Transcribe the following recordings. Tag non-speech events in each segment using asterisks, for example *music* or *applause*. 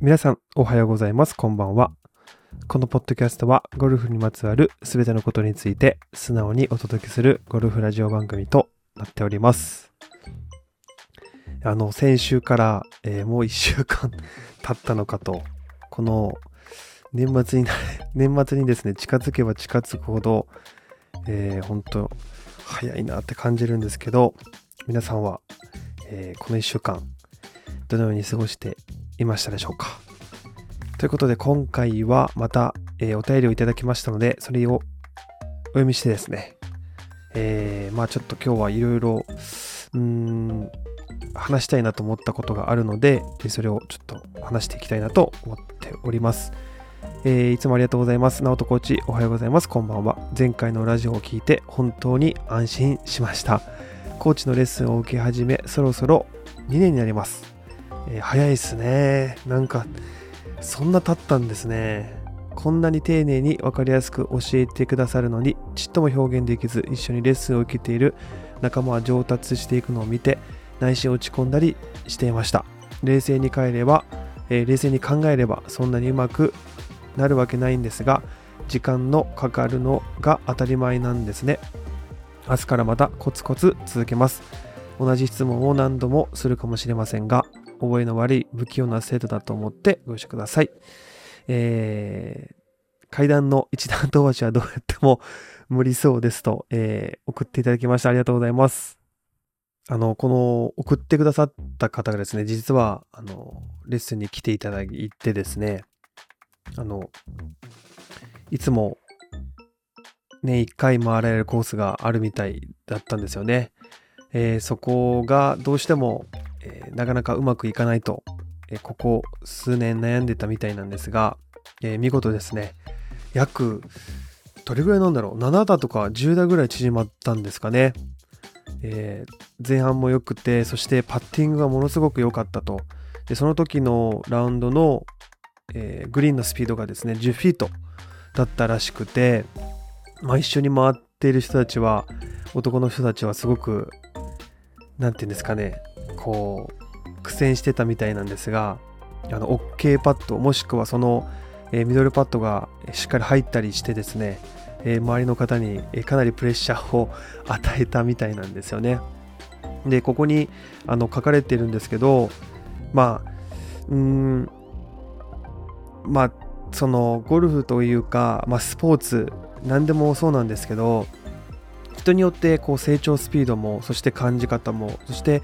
皆さん、おはようございます。こんばんは。このポッドキャストは、ゴルフにまつわるすべてのことについて、素直にお届けするゴルフラジオ番組となっております。あの、先週から、えーもう1週間 *laughs* 経ったのかと、この年末にな、*laughs* 年末にですね、近づけば近づくほど、えー、本当早いなって感じるんですけど、皆さんは、えーこの1週間、どのように過ごしていましたでしょうかということで今回はまた、えーお便りをいただきましたのでそれをお読みしてですねえーまあちょっと今日はいろいろうん話したいなと思ったことがあるのででそれをちょっと話していきたいなと思っておりますえーいつもありがとうございます。直人コーチ、おはようございます。こんばんは。前回のラジオを聞いて本当に安心しました。コーチのレッスンを受け始め、そろそろ2年になります。えー早いですね。なんか、そんな経ったんですね。こんなに丁寧に分かりやすく教えてくださるのに、ちっとも表現できず、一緒にレッスンを受けている仲間は上達していくのを見て、内心落ち込んだりしていました。冷静に帰れば、えー冷静に考えれば、そんなにうまくなるわけないんですが、時間のかかるのが当たり前なんですね。明日からまたコツコツ続けます。同じ質問を何度もするかもしれませんが、覚えの悪い不器用な生徒だと思ってご容赦ください。えー階段の一段飛ばしはどうやっても無理そうですと、えー送っていただきました。ありがとうございます。あの、この送ってくださった方がですね、実は、あの、レッスンに来ていただいてですね、あの、いつも年1回回られるコースがあるみたいだったんですよね。えーそこがどうしても、えーなかなかうまくいかないと、えーここ数年悩んでたみたいなんですが、えー見事ですね、約、どれぐらいなんだろう、7打とか10打ぐらい縮まったんですかね。え前半も良くて、そしてパッティングがものすごく良かったと。で、その時のラウンドの、えグリーンのスピードがですね、10フィートだったらしくて、まあ、一緒に回っている人たちは、男の人たちはすごく、なんていうんですかね、こう、苦戦してたみたいなんですが、あの、OK パッド、もしくはその、えミドルパッドがしっかり入ったりしてですね、え周りの方にえかなりプレッシャーを与えたみたいなんですよね。で、ここにあの書かれてるんですけど、まあ、うーん、まあ、そのゴルフというか、まあ、スポーツ、何でもそうなんですけど、人によってこう成長スピードも、そして感じ方も、そして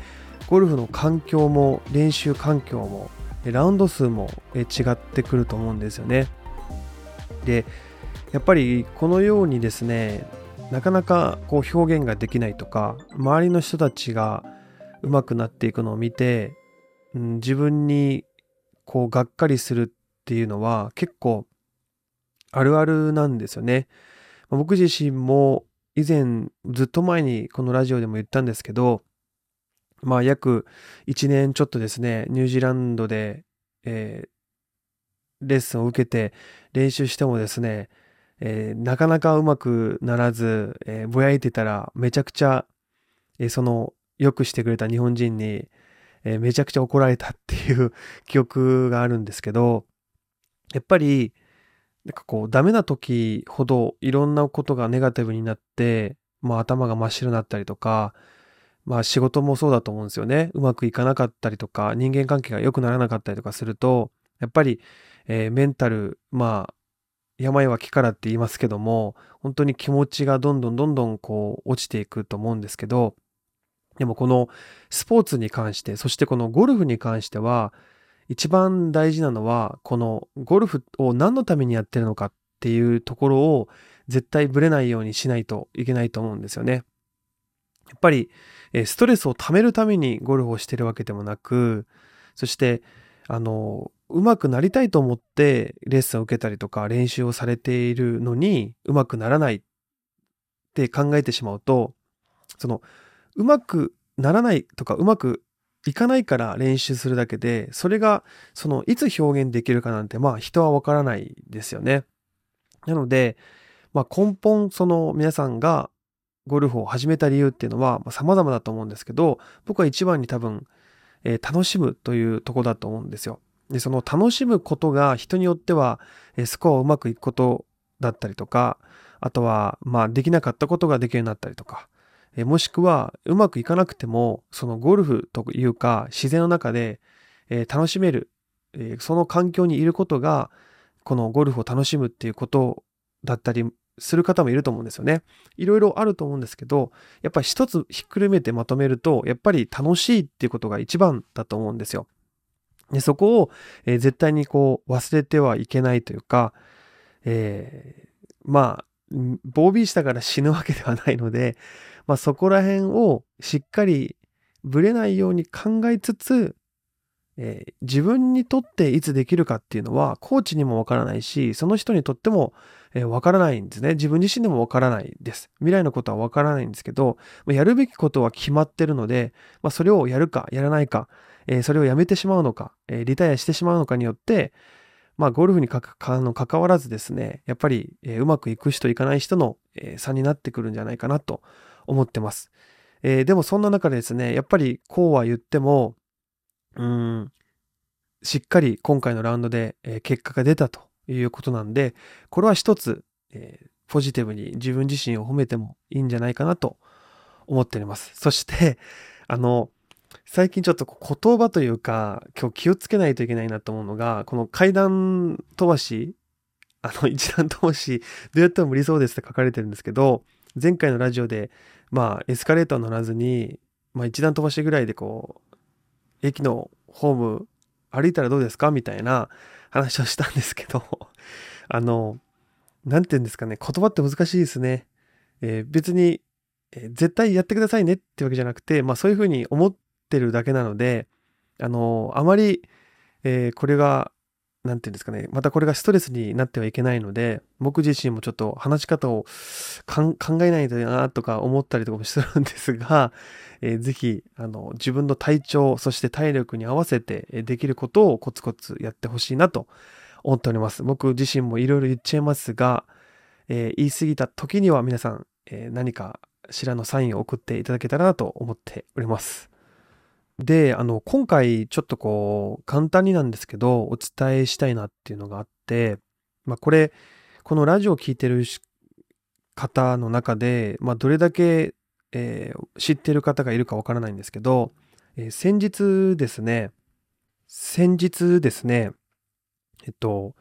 ゴルフの環境も、練習環境も、ラウンド数も違ってくると思うんですよね。で、やっぱりこのようにですね、なかなかこう表現ができないとか、周りの人たちが上手くなっていくのを見て、うん自分にこうがっかりするっていうのは結構あるあるなんですよね。僕自身も以前ずっと前にこのラジオでも言ったんですけど、まあ約1年ちょっとですね、ニュージーランドで、えーレッスンを受けて練習してもですね、えーなかなかうまくならず、えーぼやいてたらめちゃくちゃ、えーその良くしてくれた日本人に、えめちゃくちゃ怒られたっていう *laughs* 記憶があるんですけど、やっぱり、なんかこう、ダメな時ほどいろんなことがネガティブになって、まあ頭が真っ白になったりとか、まあ仕事もそうだと思うんですよね。うまくいかなかったりとか、人間関係が良くならなかったりとかすると、やっぱり、えーメンタル、まあ、病は気からって言いますけども、本当に気持ちがどんどんどんどんこう落ちていくと思うんですけど、でもこのスポーツに関して、そしてこのゴルフに関しては、一番大事なのは、このゴルフを何のためにやってるのかっていうところを絶対ブレないようにしないといけないと思うんですよね。やっぱり、ストレスを溜めるためにゴルフをしてるわけでもなく、そして、あの、上手くなりたいと思ってレッスンを受けたりとか練習をされているのに上手くならないって考えてしまうと、その、上手くならないとか上手くいかないから練習するだけで、それが、その、いつ表現できるかなんて、まあ人はわからないですよね。なので、まあ根本、その皆さんがゴルフを始めた理由っていうのは、まあ、様々だと思うんですけど、僕は一番に多分、えー楽しむというとこだと思うんですよ。で、その楽しむことが人によっては、えスコアをうまくいくことだったりとか、あとは、まあ、できなかったことができるようになったりとか、えもしくは、うまくいかなくても、そのゴルフというか、自然の中で、え楽しめる、えその環境にいることが、このゴルフを楽しむっていうことだったりする方もいると思うんですよね。いろいろあると思うんですけど、やっぱり一つひっくるめてまとめると、やっぱり楽しいっていうことが一番だと思うんですよ。でそこを、えー、絶対にこう忘れてはいけないというか、えー、まあ、防備したから死ぬわけではないので、*laughs* まあそこら辺をしっかりぶれないように考えつつ、えー、自分にとっていつできるかっていうのは、コーチにもわからないし、その人にとってもわ、えー、からないんですね。自分自身でもわからないです。未来のことはわからないんですけど、やるべきことは決まってるので、まあ、それをやるか、やらないか、えー、それをやめてしまうのか、リタイアしてしまうのかによって、まあ、ゴルフにかかの関わらずですね、やっぱり、えー、うまくいく人いかない人の、えー、差になってくるんじゃないかなと思ってます。えー、でもそんな中でですね、やっぱりこうは言っても、うん、しっかり今回のラウンドで、え、結果が出たということなんで、これは一つ、え、ポジティブに自分自身を褒めてもいいんじゃないかなと思っております。そして、あの、最近ちょっと言葉というか、今日気をつけないといけないなと思うのが、この階段飛ばし、あの、一段飛ばし、どうやっても無理そうですって書かれてるんですけど、前回のラジオで、まあ、エスカレーター乗らずに、まあ、一段飛ばしぐらいでこう、駅のホーム歩いたらどうですか？みたいな話をしたんですけど、*laughs* あの、なんて言うんですかね、言葉って難しいですね。えー、別に、えー、絶対やってくださいねってわけじゃなくて、まあそういうふうに思っってるだけなので、あの、あまり、えー、これが、なんていうんですかね、またこれがストレスになってはいけないので、僕自身もちょっと話し方を考えないとなとか思ったりとかもしてるんですが、えー、ぜひ、あの、自分の体調、そして体力に合わせてできることをコツコツやってほしいなと思っております。僕自身もいろいろ言っちゃいますが、えー、言い過ぎた時には皆さん、えー、何かしらのサインを送っていただけたらなと思っております。で、あの、今回ちょっとこう、簡単になんですけど、お伝えしたいなっていうのがあって、まあこれ、このラジオを聴いてる方の中で、まあどれだけ、えー、知ってる方がいるかわからないんですけど、えー、先日ですね、先日ですね、えっと、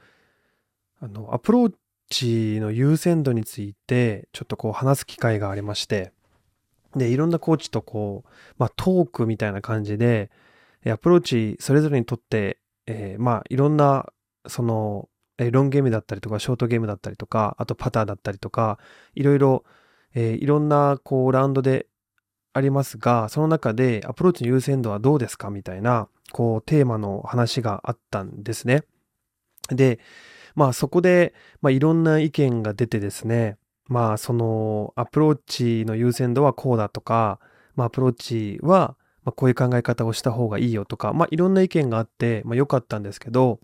あの、アプローチの優先度について、ちょっとこう話す機会がありまして、で、いろんなコーチとこう、まあトークみたいな感じで、アプローチそれぞれにとって、えー、まあいろんな、その、えロンゲームだったりとか、ショートゲームだったりとか、あとパターだったりとか、いろいろ、えー、いろんな、こう、ラウンドでありますが、その中でアプローチの優先度はどうですか？みたいな、こう、テーマの話があったんですね。で、まあそこで、まあいろんな意見が出てですね、まあそのアプローチの優先度はこうだとか、まあアプローチはこういう考え方をした方がいいよとか、まあいろんな意見があって、まあ良かったんですけど、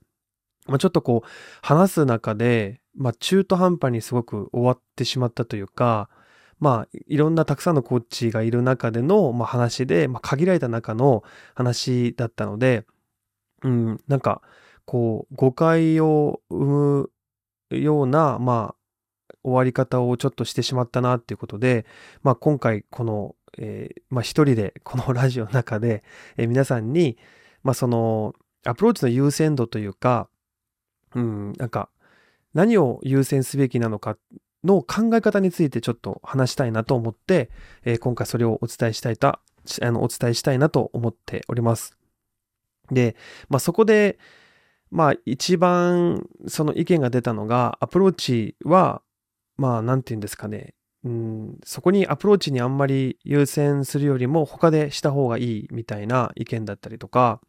まあちょっとこう話す中で、まあ中途半端にすごく終わってしまったというか、まあいろんなたくさんのコーチがいる中での、ま、話で、ま限られた中の話だったので、うん、なんかこう誤解を生むような、まあ終わり方をちょっとしてしまったなっていうことで、まあ今回この、えー、まあ一人でこの *laughs* ラジオの中で、えー、皆さんに、まあそのアプローチの優先度というか、うん、なんか何を優先すべきなのかの考え方についてちょっと話したいなと思って、えー、今回それをお伝えしたいと、あの、お伝えしたいなと思っております。で、まあそこで、まあ一番その意見が出たのが、アプローチはまあ、なんて言うんですかね。うん、そこにアプローチにあんまり優先するよりも他でした方がいいみたいな意見だったりとか、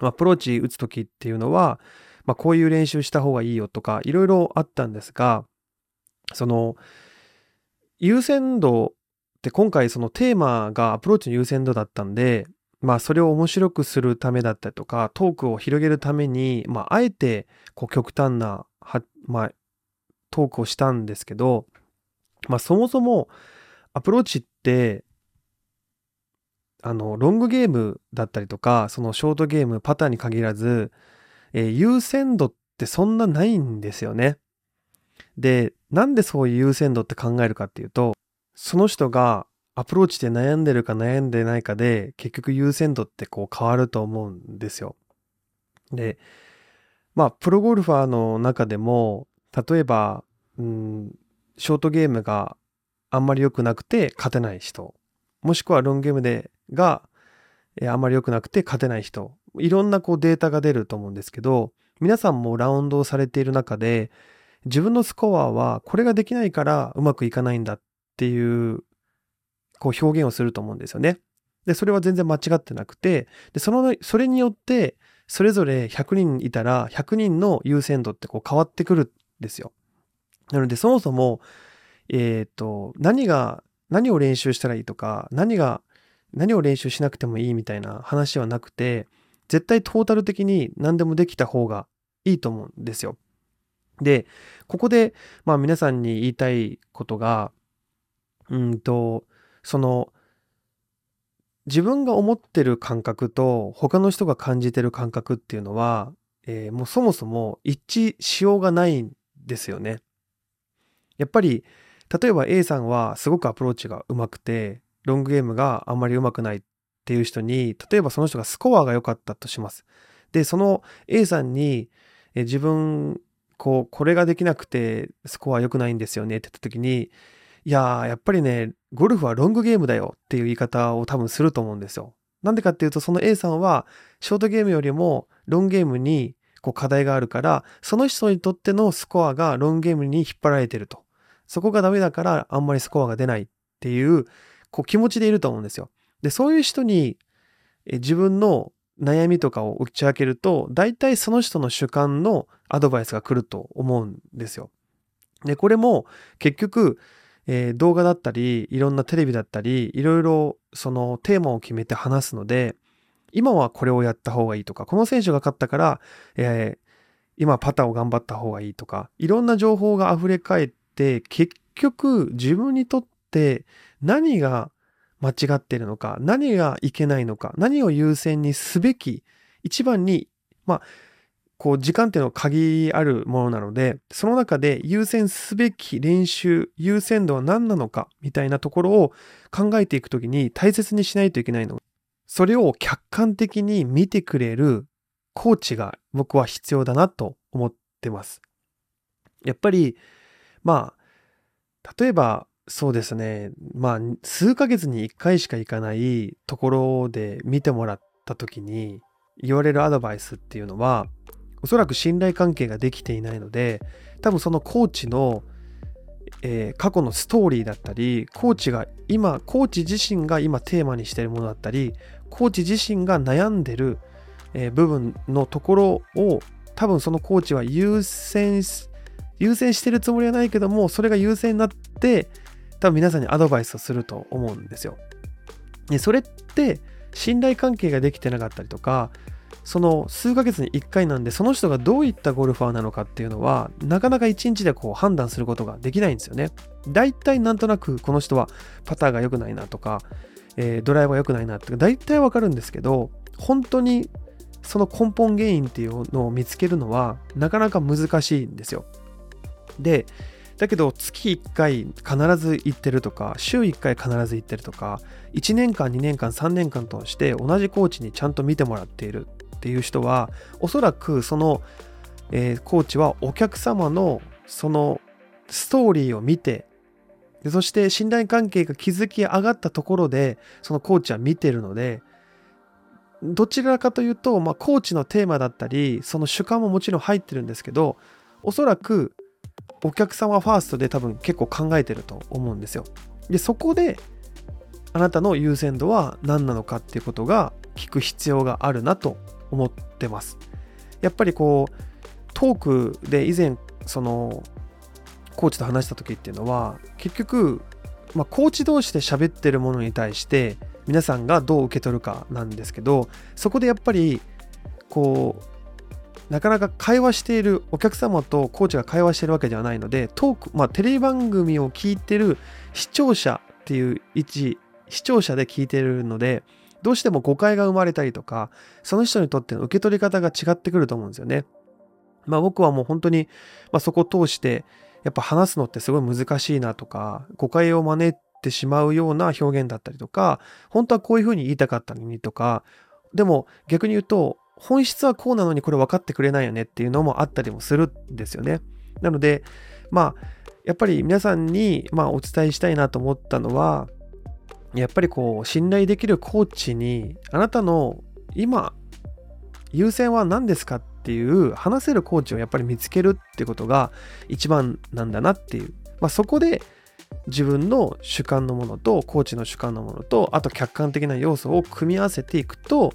アプローチ打つ時っていうのは、まあ、こういう練習した方がいいよとか、いろいろあったんですが、その、優先度って今回そのテーマがアプローチの優先度だったんで、まあそれを面白くするためだったりとか、トークを広げるために、まああえてこう極端な、まあトークをしたんですけど、まあそもそもアプローチって、あの、ロングゲームだったりとか、そのショートゲーム、パターに限らず、えー、優先度ってそんなないんですよね。で、なんでそういう優先度って考えるかっていうと、その人がアプローチで悩んでるか悩んでないかで、結局優先度ってこう変わると思うんですよ。で、まあ、プロゴルファーの中でも、例えば、うん、ショートゲームがあんまり良くなくて勝てない人、もしくはロングゲームでが、えあんまり良くなくて勝てない人、いろんなこうデータが出ると思うんですけど、皆さんもラウンドをされている中で、自分のスコアはこれができないからうまくいかないんだっていうこう表現をすると思うんですよね。で、それは全然間違ってなくて、で、その、それによって、それぞれ100人いたら、100人の優先度ってこう変わってくるですよ。なので、そもそも、えっ、ー、と、何が、何を練習したらいいとか、何が、何を練習しなくてもいいみたいな話はなくて、絶対トータル的に何でもできた方がいいと思うんですよ。で、ここで、まあ皆さんに言いたいことが、うんと、その、自分が思ってる感覚と他の人が感じてる感覚っていうのは、えー、もうそもそも一致しようがないんですよね。やっぱり、例えば A さんはすごくアプローチが上手くて、ロングゲームがあんまり上手くないっていう人に、例えばその人がスコアが良かったとします。で、その A さんに、え自分、こう、これができなくてスコア良くないんですよねって言った時に、いやー、やっぱりね、ゴルフはロングゲームだよっていう言い方を多分すると思うんですよ。なんでかっていうと、その A さんは、ショートゲームよりもロングゲームにこう課題があるから、その人にとってのスコアがロングゲームに引っ張られてると。そこがダメだからあんまりスコアが出ないっていう、こう気持ちでいると思うんですよ。で、そういう人に自分の悩みとかを打ち明けると、大体その人の主観のアドバイスが来ると思うんですよ。で、これも結局、えー、動画だったり、いろんなテレビだったり、いろいろそのテーマを決めて話すので、今はこれをやった方がいいとか、この選手が勝ったから、えー、今パターを頑張った方がいいとか、いろんな情報が溢れ返って、結局自分にとって何が間違ってるのか、何がいけないのか、何を優先にすべき、一番に、まあ、こう時間っていうのは限りあるものなので、その中で優先すべき練習、優先度は何なのかみたいなところを考えていくときに大切にしないといけないの。それを客観的に見てくれるコーチが僕は必要だなと思ってます。やっぱり、まあ、例えばそうですね、まあ、数ヶ月に1回しか行かないところで見てもらった時に言われるアドバイスっていうのは、おそらく信頼関係ができていないので多分そのコーチの、えー、過去のストーリーだったりコーチが今コーチ自身が今テーマにしているものだったりコーチ自身が悩んでる、部分のところを多分そのコーチは優先優先してるつもりはないけどもそれが優先になって多分皆さんにアドバイスをすると思うんですよ。でそれって信頼関係ができてなかったりとかその数ヶ月に1回なんで、その人がどういったゴルファーなのかっていうのは、なかなか1日でこう判断することができないんですよね。大体なんとなくこの人はパターが良くないなとか、えー、ドライバー良くないなって大体わかるんですけど、本当にその根本原因っていうのを見つけるのはなかなか難しいんですよ。で、だけど月1回必ず行ってるとか、週1回必ず行ってるとか、1年間、2年間、3年間として同じコーチにちゃんと見てもらっているっていう人はおそらくその、えー、コーチはお客様のそのストーリーを見てでそして信頼関係が築き上がったところでそのコーチは見てるのでどちらかというと、まあ、コーチのテーマだったりその主観ももちろん入ってるんですけどおそらくお客様ファーストで多分結構考えてると思うんですよ。でそこであなたの優先度は何なのかっていうことが聞く必要があるなと思ってます。やっぱりこうトークで以前そのコーチと話した時っていうのは結局、まあ、コーチ同士で喋ってるものに対して皆さんがどう受け取るかなんですけどそこでやっぱりこうなかなか会話しているお客様とコーチが会話しているわけではないのでトーク、まあ、テレビ番組を聞いてる視聴者っていう位置視聴者で聞いてるのでどうしても誤解が生まれたりとか、その人にとっての受け取り方が違ってくると思うんですよね。まあ僕はもう本当に、まあ、そこを通して、やっぱ話すのってすごい難しいなとか、誤解を招いてしまうような表現だったりとか、本当はこういうふうに言いたかったのにとか、でも逆に言うと、本質はこうなのにこれ分かってくれないよねっていうのもあったりもするんですよね。なので、まあ、やっぱり皆さんに、まあ、お伝えしたいなと思ったのは、やっぱりこう、信頼できるコーチに、あなたの今、優先は何ですかっていう話せるコーチをやっぱり見つけるってことが一番なんだなっていう。まあ、そこで自分の主観のものとコーチの主観のものとあと客観的な要素を組み合わせていくと、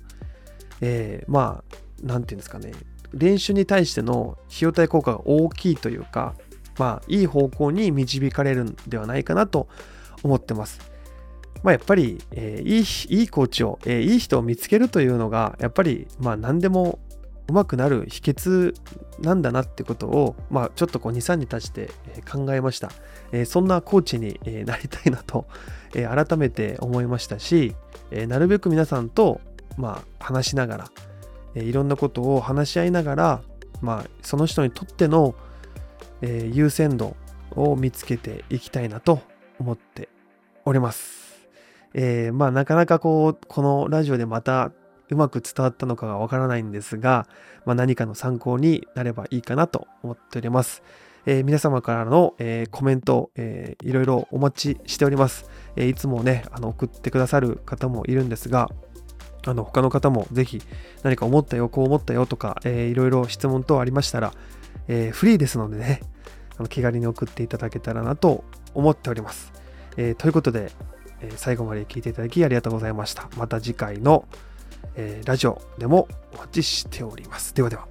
えー、まあ何て言うんですかね練習に対しての費用対効果が大きいというかまあいい方向に導かれるんではないかなと思ってます。まあ、やっぱり、えー、いいいいコーチを、えー、いい人を見つけるというのがやっぱりまあ何でも上手くなる秘訣なんだなってことを、まあ、ちょっとこう2、3に立して考えました。えー、そんなコーチになりたいなと、改めて思いましたし、なるべく皆さんと、まあ、話しながら、いろんなことを話し合いながら、まあ、その人にとっての、優先度を見つけていきたいなと思っております。えまあ、なかなかこう、このラジオでまたうまく伝わったのかがわからないんですが、まあ、何かの参考になればいいかなと思っております。えー、皆様からの、えー、コメント、えー、いろいろお待ちしております。えいつもね、あの送ってくださる方もいるんですが、あの他の方もぜひ何か思ったよ、こう思ったよとか、えいろいろ質問等ありましたら、えフリーですのでね、あの気軽に送っていただけたらなと思っております。えということで、え最後まで聞いていただきありがとうございました。また次回のえー、ラジオでもお待ちしております。ではでは。